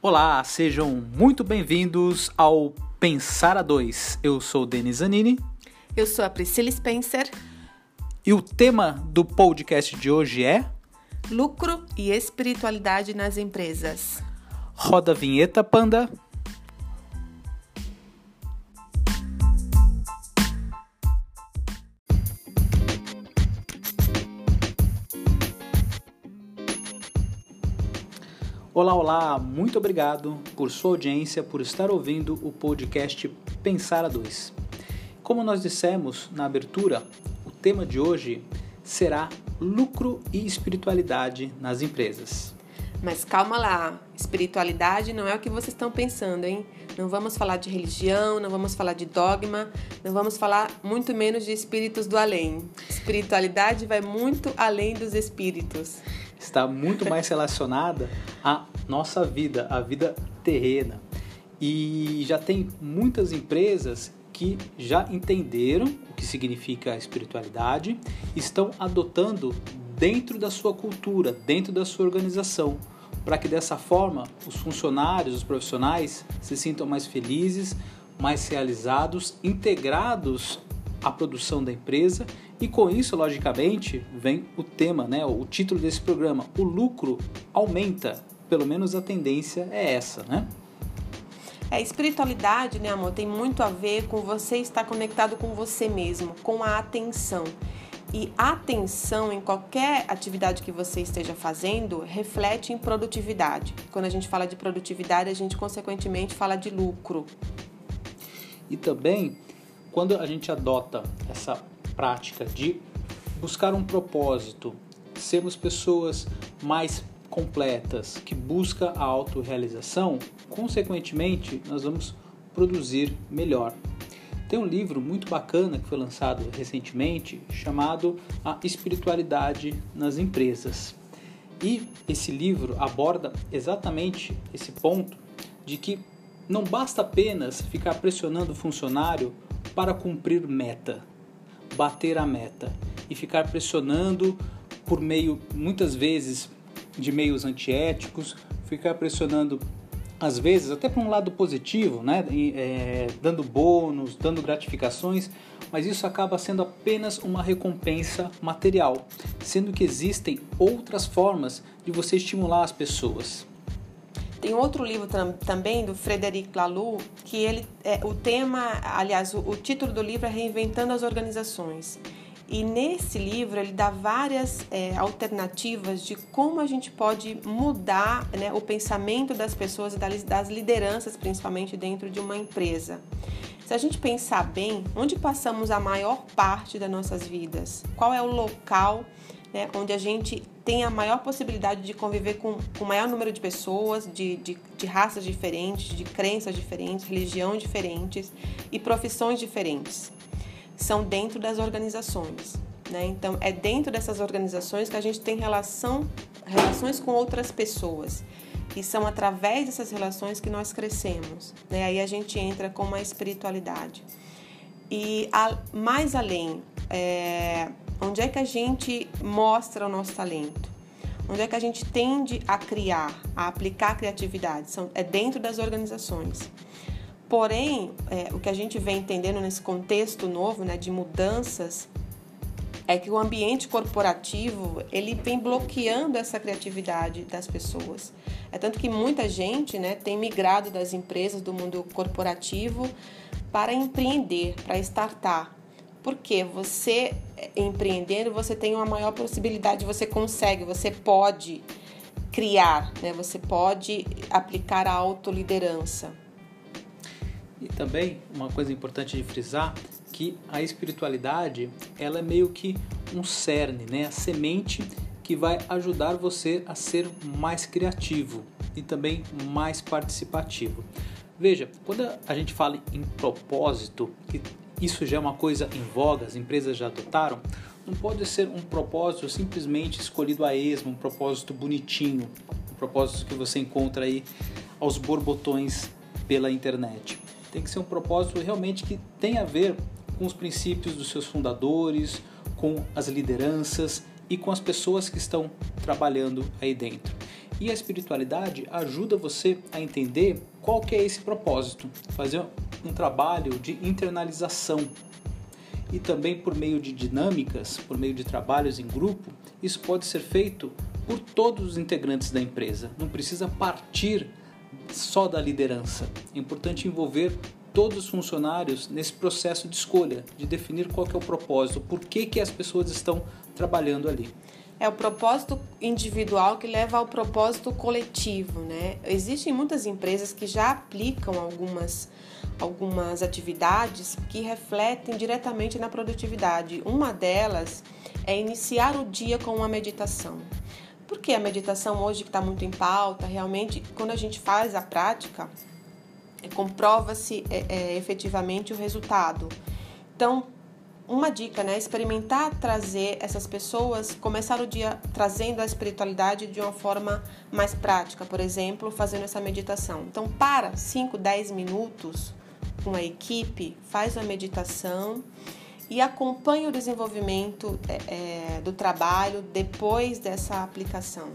Olá, sejam muito bem-vindos ao Pensar a Dois. Eu sou Denis Zanini. Eu sou a Priscila Spencer. E o tema do podcast de hoje é Lucro e espiritualidade nas empresas. Roda a vinheta, Panda. Olá, olá, muito obrigado por sua audiência, por estar ouvindo o podcast Pensar a Dois. Como nós dissemos na abertura, o tema de hoje será lucro e espiritualidade nas empresas. Mas calma lá, espiritualidade não é o que vocês estão pensando, hein? Não vamos falar de religião, não vamos falar de dogma, não vamos falar muito menos de espíritos do além. Espiritualidade vai muito além dos espíritos está muito mais relacionada à nossa vida, à vida terrena. E já tem muitas empresas que já entenderam o que significa a espiritualidade, estão adotando dentro da sua cultura, dentro da sua organização, para que dessa forma os funcionários, os profissionais se sintam mais felizes, mais realizados, integrados à produção da empresa e com isso, logicamente, vem o tema, né, o título desse programa. O lucro aumenta, pelo menos a tendência é essa, né? É, espiritualidade, né, amor, tem muito a ver com você estar conectado com você mesmo, com a atenção. E atenção em qualquer atividade que você esteja fazendo reflete em produtividade. Quando a gente fala de produtividade, a gente consequentemente fala de lucro. E também, quando a gente adota essa prática de buscar um propósito, sermos pessoas mais completas, que busca a autorrealização, consequentemente, nós vamos produzir melhor. Tem um livro muito bacana que foi lançado recentemente chamado A Espiritualidade nas Empresas. E esse livro aborda exatamente esse ponto de que não basta apenas ficar pressionando o funcionário para cumprir meta bater a meta e ficar pressionando por meio, muitas vezes, de meios antiéticos, ficar pressionando às vezes até para um lado positivo, né? É, dando bônus, dando gratificações, mas isso acaba sendo apenas uma recompensa material, sendo que existem outras formas de você estimular as pessoas. Tem outro livro tam, também do Frederic Laloux que ele é, o tema, aliás, o, o título do livro é Reinventando as Organizações. E nesse livro ele dá várias é, alternativas de como a gente pode mudar né, o pensamento das pessoas e das lideranças, principalmente dentro de uma empresa. Se a gente pensar bem, onde passamos a maior parte das nossas vidas? Qual é o local né, onde a gente tem a maior possibilidade de conviver com o maior número de pessoas, de, de, de raças diferentes, de crenças diferentes, religiões diferentes e profissões diferentes. São dentro das organizações. Né? Então, é dentro dessas organizações que a gente tem relação, relações com outras pessoas. E são através dessas relações que nós crescemos. Né? Aí a gente entra com uma espiritualidade. E a, mais além, é, Onde é que a gente mostra o nosso talento? Onde é que a gente tende a criar, a aplicar a criatividade? São, é dentro das organizações. Porém, é, o que a gente vem entendendo nesse contexto novo né, de mudanças é que o ambiente corporativo ele vem bloqueando essa criatividade das pessoas. É tanto que muita gente né, tem migrado das empresas do mundo corporativo para empreender, para startar. Porque você empreendendo, você tem uma maior possibilidade, você consegue, você pode criar, né? Você pode aplicar a autoliderança. E também uma coisa importante de frisar que a espiritualidade, ela é meio que um cerne, né? A semente que vai ajudar você a ser mais criativo e também mais participativo. Veja, quando a gente fala em propósito, que isso já é uma coisa em voga, as empresas já adotaram, não pode ser um propósito simplesmente escolhido a esmo, um propósito bonitinho, um propósito que você encontra aí aos borbotões pela internet. Tem que ser um propósito realmente que tem a ver com os princípios dos seus fundadores, com as lideranças e com as pessoas que estão trabalhando aí dentro. E a espiritualidade ajuda você a entender qual que é esse propósito, fazer um trabalho de internalização. E também por meio de dinâmicas, por meio de trabalhos em grupo, isso pode ser feito por todos os integrantes da empresa. Não precisa partir só da liderança. É importante envolver todos os funcionários nesse processo de escolha, de definir qual é o propósito, por que, que as pessoas estão trabalhando ali. É o propósito individual que leva ao propósito coletivo, né? Existem muitas empresas que já aplicam algumas algumas atividades que refletem diretamente na produtividade. Uma delas é iniciar o dia com uma meditação. Porque a meditação hoje que está muito em pauta, realmente, quando a gente faz a prática, é, comprova-se é, é, efetivamente o resultado. Então, uma dica, né? Experimentar trazer essas pessoas, começar o dia trazendo a espiritualidade de uma forma mais prática, por exemplo, fazendo essa meditação. Então, para 5, 10 minutos com a equipe, faz uma meditação e acompanha o desenvolvimento é, é, do trabalho depois dessa aplicação.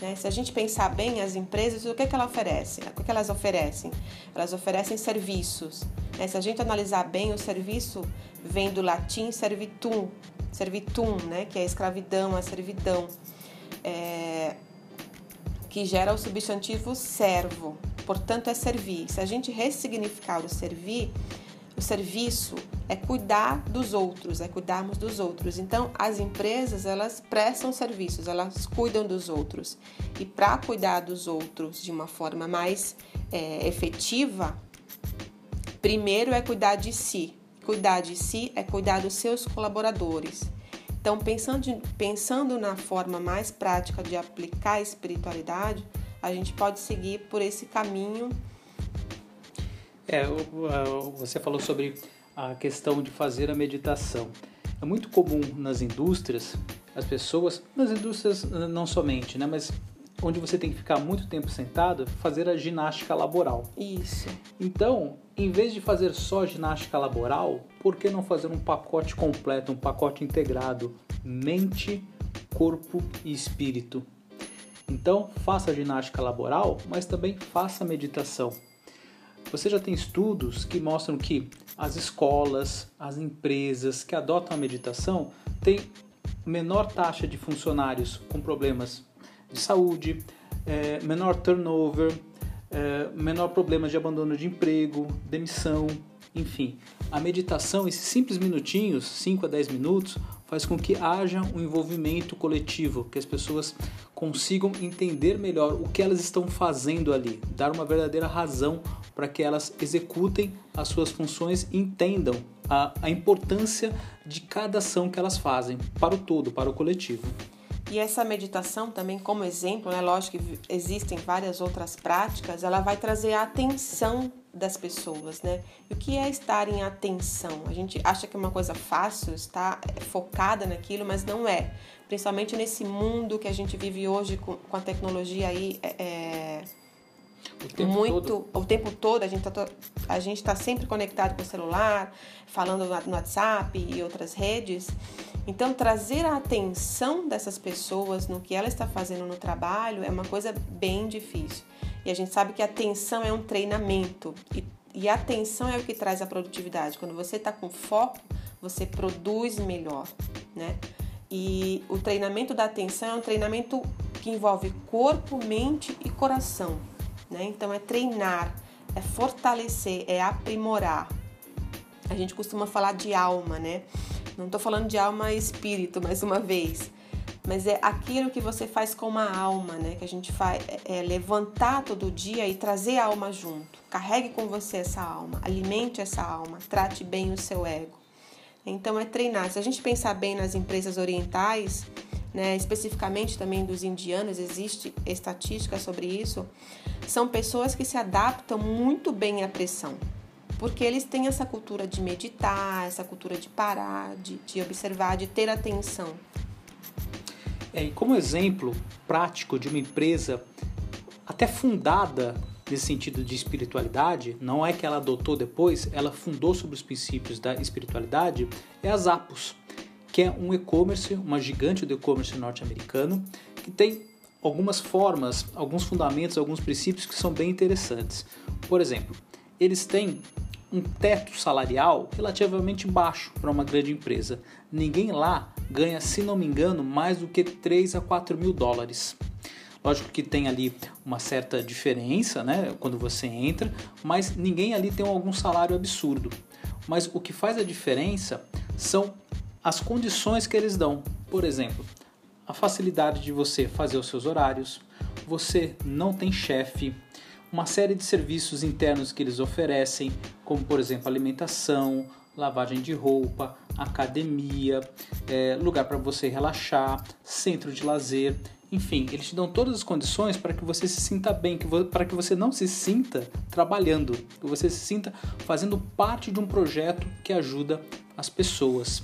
Né? Se a gente pensar bem, as empresas, o que, é que, ela oferece? o que, é que elas oferecem? Elas oferecem serviços. Né? Se a gente analisar bem, o serviço vem do latim servitum, servitum, né? que é a escravidão, a servidão, é, que gera o substantivo servo. Portanto, é servir. Se a gente ressignificar o servir, o serviço é cuidar dos outros, é cuidarmos dos outros. Então, as empresas, elas prestam serviços, elas cuidam dos outros. E para cuidar dos outros de uma forma mais é, efetiva, primeiro é cuidar de si. Cuidar de si é cuidar dos seus colaboradores. Então, pensando, pensando na forma mais prática de aplicar a espiritualidade, a gente pode seguir por esse caminho é, você falou sobre a questão de fazer a meditação. É muito comum nas indústrias, as pessoas, nas indústrias não somente, né, mas onde você tem que ficar muito tempo sentado, fazer a ginástica laboral. Isso. Então, em vez de fazer só ginástica laboral, por que não fazer um pacote completo, um pacote integrado, mente, corpo e espírito? Então, faça ginástica laboral, mas também faça meditação. Você já tem estudos que mostram que as escolas, as empresas que adotam a meditação têm menor taxa de funcionários com problemas de saúde, é, menor turnover, é, menor problema de abandono de emprego, demissão, enfim. A meditação, esses simples minutinhos, 5 a 10 minutos, faz com que haja um envolvimento coletivo, que as pessoas consigam entender melhor o que elas estão fazendo ali, dar uma verdadeira razão para que elas executem as suas funções e entendam a, a importância de cada ação que elas fazem para o todo, para o coletivo. E essa meditação também, como exemplo, né, lógico que existem várias outras práticas, ela vai trazer a atenção das pessoas, né? E o que é estar em atenção? A gente acha que é uma coisa fácil, estar focada naquilo, mas não é. Principalmente nesse mundo que a gente vive hoje com, com a tecnologia aí é, é o muito. todo. o tempo todo a gente está a gente está sempre conectado com o celular falando no WhatsApp e outras redes. Então trazer a atenção dessas pessoas no que ela está fazendo no trabalho é uma coisa bem difícil. E a gente sabe que a atenção é um treinamento. E, e a atenção é o que traz a produtividade. Quando você está com foco você produz melhor né? E o treinamento da atenção é um treinamento que envolve corpo, mente e coração né? Então é treinar, é fortalecer, é aprimorar. A gente costuma falar de alma, né? Não estou falando de alma e espírito, mais uma vez, mas é aquilo que você faz com uma alma, né? Que a gente faz é, é levantar todo dia e trazer a alma junto. Carregue com você essa alma, alimente essa alma, trate bem o seu ego. Então é treinar. Se a gente pensar bem nas empresas orientais, né, especificamente também dos indianos, existe estatística sobre isso, são pessoas que se adaptam muito bem à pressão, porque eles têm essa cultura de meditar, essa cultura de parar, de, de observar, de ter atenção. É, e como exemplo prático de uma empresa até fundada nesse sentido de espiritualidade, não é que ela adotou depois, ela fundou sobre os princípios da espiritualidade, é a Zappos que é um e-commerce, uma gigante do e-commerce norte-americano, que tem algumas formas, alguns fundamentos, alguns princípios que são bem interessantes. Por exemplo, eles têm um teto salarial relativamente baixo para uma grande empresa. Ninguém lá ganha, se não me engano, mais do que 3 a 4 mil dólares. Lógico que tem ali uma certa diferença, né, quando você entra, mas ninguém ali tem algum salário absurdo. Mas o que faz a diferença são as condições que eles dão. Por exemplo, a facilidade de você fazer os seus horários, você não tem chefe, uma série de serviços internos que eles oferecem, como por exemplo alimentação, lavagem de roupa, academia, é, lugar para você relaxar, centro de lazer, enfim, eles te dão todas as condições para que você se sinta bem, para que você não se sinta trabalhando, que você se sinta fazendo parte de um projeto que ajuda as pessoas.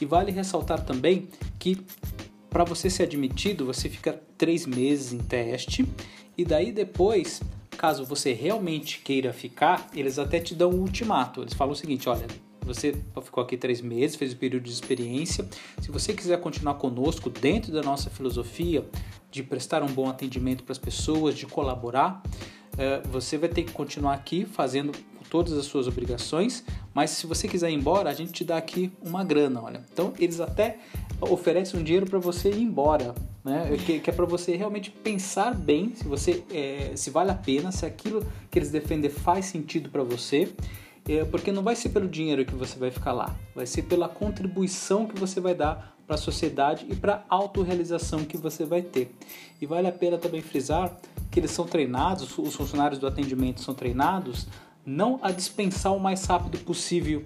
E vale ressaltar também que para você ser admitido, você fica três meses em teste e daí depois Caso você realmente queira ficar, eles até te dão um ultimato. Eles falam o seguinte: olha, você ficou aqui três meses, fez o período de experiência. Se você quiser continuar conosco dentro da nossa filosofia de prestar um bom atendimento para as pessoas, de colaborar, você vai ter que continuar aqui fazendo todas as suas obrigações, mas se você quiser ir embora, a gente te dá aqui uma grana, olha. Então eles até oferecem um dinheiro para você ir embora, né? Que, que é para você realmente pensar bem se você é, se vale a pena, se aquilo que eles defendem faz sentido para você. É, porque não vai ser pelo dinheiro que você vai ficar lá, vai ser pela contribuição que você vai dar para a sociedade e para a autorrealização que você vai ter. E vale a pena também frisar que eles são treinados, os funcionários do atendimento são treinados não a dispensar o mais rápido possível,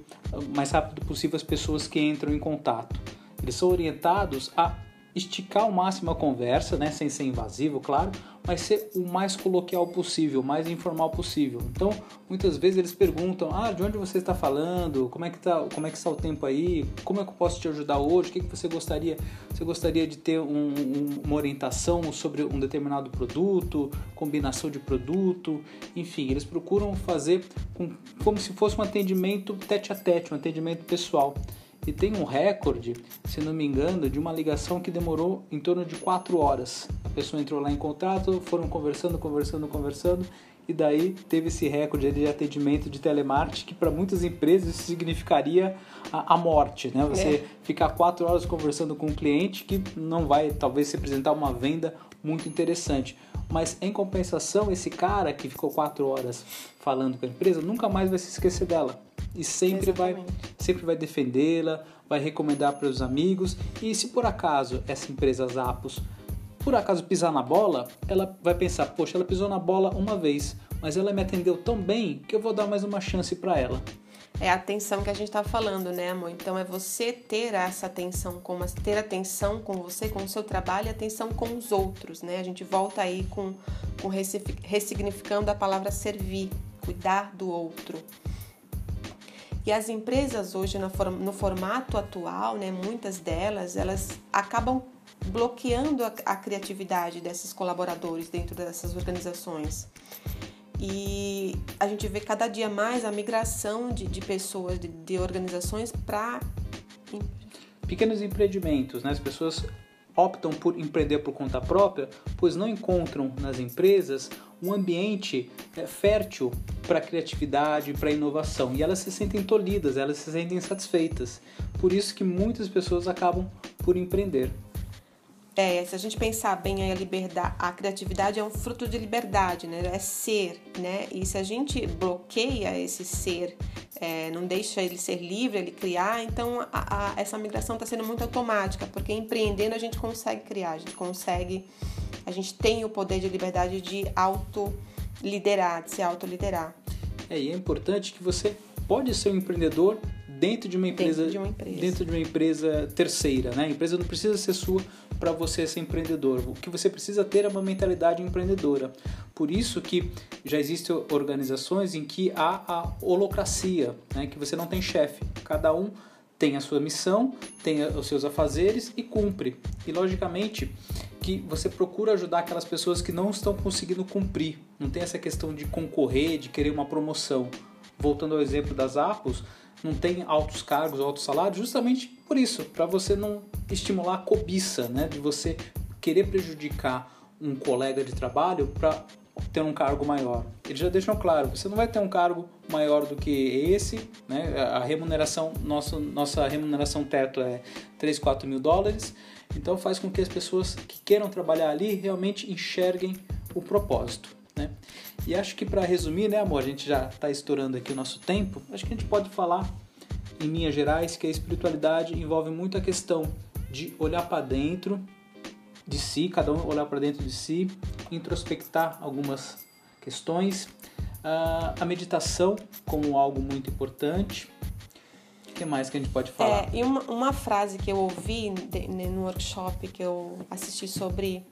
mais rápido possível as pessoas que entram em contato. Eles são orientados a esticar ao máximo a conversa, né, sem ser invasivo, claro, mas ser o mais coloquial possível, o mais informal possível. Então, muitas vezes eles perguntam: "Ah, de onde você está falando? Como é que tá, como é que está o tempo aí? Como é que eu posso te ajudar hoje? O que, que você gostaria? Você gostaria de ter um, um, uma orientação sobre um determinado produto, combinação de produto, enfim, eles procuram fazer com, como se fosse um atendimento tete a tete, um atendimento pessoal e tem um recorde, se não me engano, de uma ligação que demorou em torno de 4 horas. A pessoa entrou lá em contato, foram conversando, conversando, conversando e daí teve esse recorde de atendimento de telemarketing que para muitas empresas isso significaria a, a morte, né? Você é. ficar quatro horas conversando com um cliente que não vai talvez representar uma venda muito interessante. Mas em compensação, esse cara que ficou quatro horas falando com a empresa nunca mais vai se esquecer dela e sempre Exatamente. vai sempre vai defendê-la, vai recomendar para os amigos e se por acaso essa empresa Zappos por acaso pisar na bola, ela vai pensar, poxa, ela pisou na bola uma vez, mas ela me atendeu tão bem que eu vou dar mais uma chance para ela. É a atenção que a gente está falando, né, amor? Então é você ter essa atenção, com ter atenção com você, com o seu trabalho e atenção com os outros, né? A gente volta aí com, com ressignificando a palavra servir, cuidar do outro. E as empresas hoje no formato atual, né, muitas delas, elas acabam bloqueando a, a criatividade desses colaboradores dentro dessas organizações. E a gente vê cada dia mais a migração de, de pessoas, de, de organizações para pequenos empreendimentos, né? As pessoas optam por empreender por conta própria, pois não encontram nas empresas um ambiente é, fértil para criatividade, para inovação, e elas se sentem tolhidas, elas se sentem satisfeitas. Por isso que muitas pessoas acabam por empreender. É, se a gente pensar bem a liberdade, a criatividade é um fruto de liberdade, né? É ser, né? E se a gente bloqueia esse ser, é, não deixa ele ser livre, ele criar, então a, a, essa migração está sendo muito automática, porque empreendendo a gente consegue criar, a gente consegue, a gente tem o poder de liberdade de auto liderar, de se autoliderar. É, e é importante que você pode ser um empreendedor dentro de uma empresa, dentro de uma empresa, dentro de uma empresa terceira, né? A empresa não precisa ser sua para você ser empreendedor. O que você precisa ter é uma mentalidade empreendedora. Por isso que já existem organizações em que há a holocracia, né? Que você não tem chefe, cada um tem a sua missão, tem os seus afazeres e cumpre. E logicamente que você procura ajudar aquelas pessoas que não estão conseguindo cumprir. Não tem essa questão de concorrer, de querer uma promoção. Voltando ao exemplo das Apos, não tem altos cargos, altos salários, justamente por isso, para você não estimular a cobiça, né, de você querer prejudicar um colega de trabalho para ter um cargo maior. Eles já deixam claro, você não vai ter um cargo maior do que esse, né? A remuneração, nossa, nossa remuneração teto é 3, 4 mil dólares, então faz com que as pessoas que queiram trabalhar ali realmente enxerguem o propósito, né? E acho que para resumir, né, amor, a gente já está estourando aqui o nosso tempo, acho que a gente pode falar em linhas gerais que a espiritualidade envolve muito a questão de olhar para dentro de si, cada um olhar para dentro de si, introspectar algumas questões, uh, a meditação como algo muito importante. O que mais que a gente pode falar? É, e uma, uma frase que eu ouvi no workshop que eu assisti sobre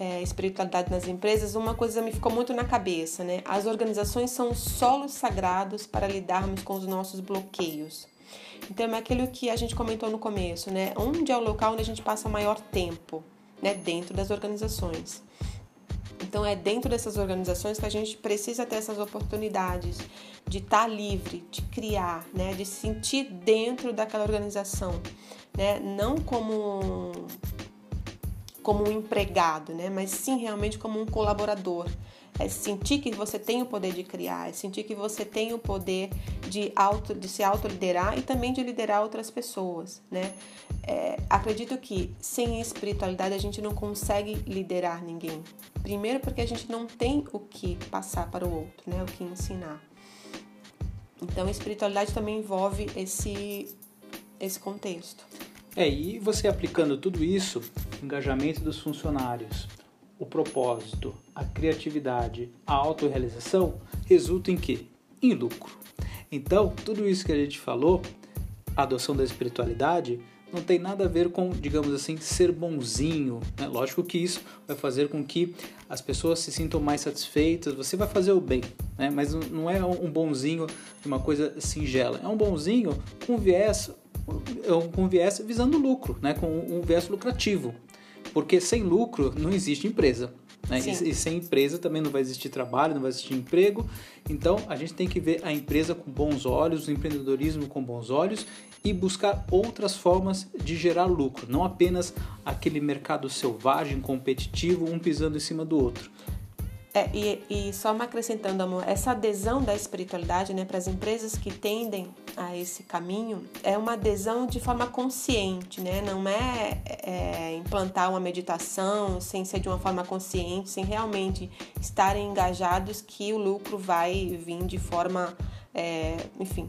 é, espiritualidade nas empresas, uma coisa me ficou muito na cabeça, né? As organizações são solos sagrados para lidarmos com os nossos bloqueios. Então é aquilo que a gente comentou no começo, né? Onde é o local onde a gente passa maior tempo, né? Dentro das organizações. Então é dentro dessas organizações que a gente precisa ter essas oportunidades de estar tá livre, de criar, né? De se sentir dentro daquela organização, né? Não como como um empregado, né? Mas sim realmente como um colaborador é sentir que você tem o poder de criar, é sentir que você tem o poder de, auto, de se autoliderar e também de liderar outras pessoas, né? É, acredito que sem espiritualidade a gente não consegue liderar ninguém. Primeiro porque a gente não tem o que passar para o outro, né? O que ensinar. Então, espiritualidade também envolve esse, esse contexto. É, e você aplicando tudo isso, engajamento dos funcionários, o propósito, a criatividade, a autorrealização, resulta em quê? Em lucro. Então, tudo isso que a gente falou, a adoção da espiritualidade, não tem nada a ver com, digamos assim, ser bonzinho. Né? Lógico que isso vai fazer com que as pessoas se sintam mais satisfeitas, você vai fazer o bem, né? mas não é um bonzinho de uma coisa singela, é um bonzinho com viés, com viés visando lucro, né? com um viés lucrativo. Porque sem lucro não existe empresa. Né? E, e, sem empresa também não vai existir trabalho, não vai existir emprego. Então a gente tem que ver a empresa com bons olhos, o empreendedorismo com bons olhos e buscar outras formas de gerar lucro, não apenas aquele mercado selvagem, competitivo, um pisando em cima do outro. É, e, e só me acrescentando, amor, essa adesão da espiritualidade né, para as empresas que tendem a esse caminho é uma adesão de forma consciente, né? não é, é implantar uma meditação sem ser de uma forma consciente, sem realmente estarem engajados que o lucro vai vir de forma, é, enfim,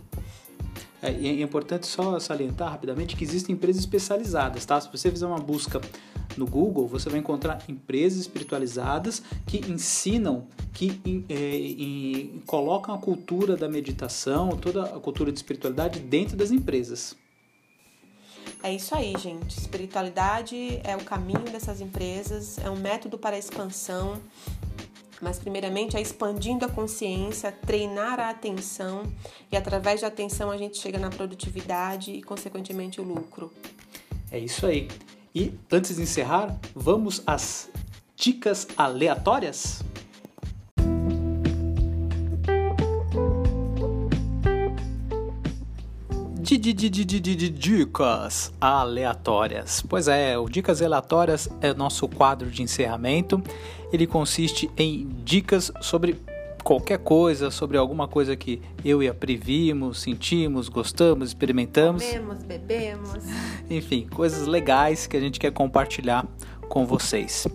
é, é, importante só salientar rapidamente que existem empresas especializadas, tá? Se você fizer uma busca no Google, você vai encontrar empresas espiritualizadas que ensinam, que é, colocam a cultura da meditação, toda a cultura de espiritualidade dentro das empresas. É isso aí, gente. Espiritualidade é o caminho dessas empresas, é um método para a expansão, mas primeiramente é expandindo a consciência, treinar a atenção e através da atenção a gente chega na produtividade e consequentemente o lucro. É isso aí. E antes de encerrar, vamos às dicas aleatórias? Dicas aleatórias. Pois é, o Dicas Aleatórias é nosso quadro de encerramento. Ele consiste em dicas sobre qualquer coisa, sobre alguma coisa que eu e a Pri vimos, sentimos, gostamos, experimentamos. Comemos, bebemos. Enfim, coisas legais que a gente quer compartilhar com vocês.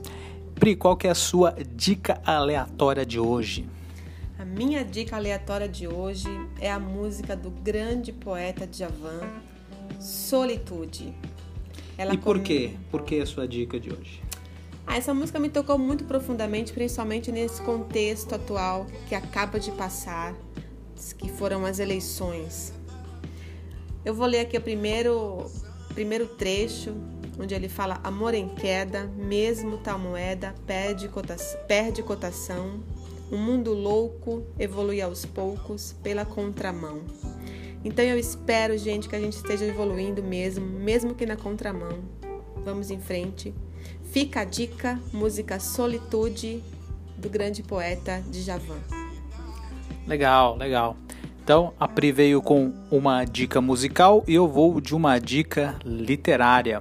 Pri, qual que é a sua dica aleatória de hoje? A minha dica aleatória de hoje é a música do grande poeta Djavan, Solitude. Ela e por com... quê? Por que a sua dica de hoje? Ah, essa música me tocou muito profundamente, principalmente nesse contexto atual que acaba de passar, que foram as eleições. Eu vou ler aqui o primeiro, primeiro trecho, onde ele fala: Amor em queda, mesmo tal moeda perde cotação, perde cotação o mundo louco evolui aos poucos pela contramão. Então eu espero, gente, que a gente esteja evoluindo mesmo, mesmo que na contramão. Vamos em frente. Fica a dica, música Solitude do grande poeta Djavan. Legal, legal. Então a Pri veio com uma dica musical e eu vou de uma dica literária.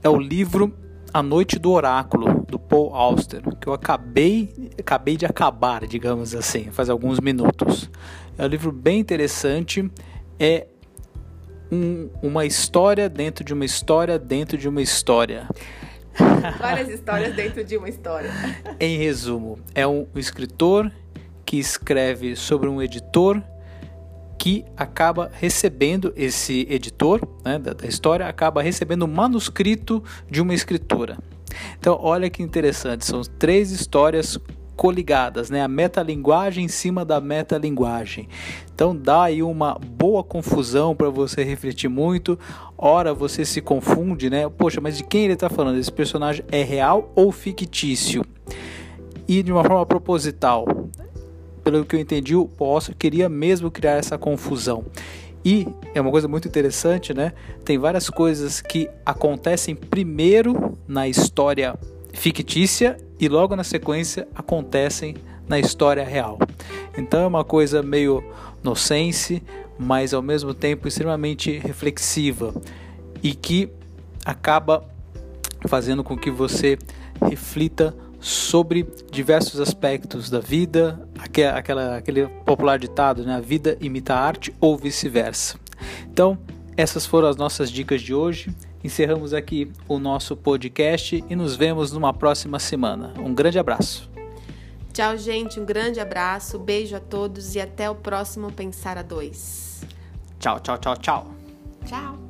É o livro A Noite do Oráculo, do Paul Auster, que eu acabei, acabei de acabar, digamos assim, faz alguns minutos. É um livro bem interessante, é um, uma história dentro de uma história dentro de uma história. Várias histórias dentro de uma história. em resumo, é um escritor que escreve sobre um editor que acaba recebendo esse editor né, da, da, história acaba recebendo o manuscrito de uma escritura. Então, olha que interessante, são três histórias coligadas, né? A metalinguagem em cima da metalinguagem. Então dá aí uma boa confusão para você refletir muito. Ora você se confunde, né? Poxa, mas de quem ele está falando? Esse personagem é real ou fictício? E de uma forma proposital pelo que eu entendi, o Poço queria mesmo criar essa confusão. E é uma coisa muito interessante, né? Tem várias coisas que acontecem primeiro na história fictícia e logo na sequência acontecem na história real. Então é uma coisa meio nonsense, mas ao mesmo tempo extremamente reflexiva e que acaba fazendo com que você reflita sobre diversos aspectos da vida, aquela, aquele popular ditado, né? A vida imita a arte ou vice-versa. Então, essas foram as nossas dicas de hoje. Encerramos aqui o nosso podcast e nos vemos numa próxima semana. Um grande abraço. Tchau, gente. Um grande abraço. Beijo a todos e até o próximo Pensar a Dois. Tchau, tchau, tchau, tchau. Tchau.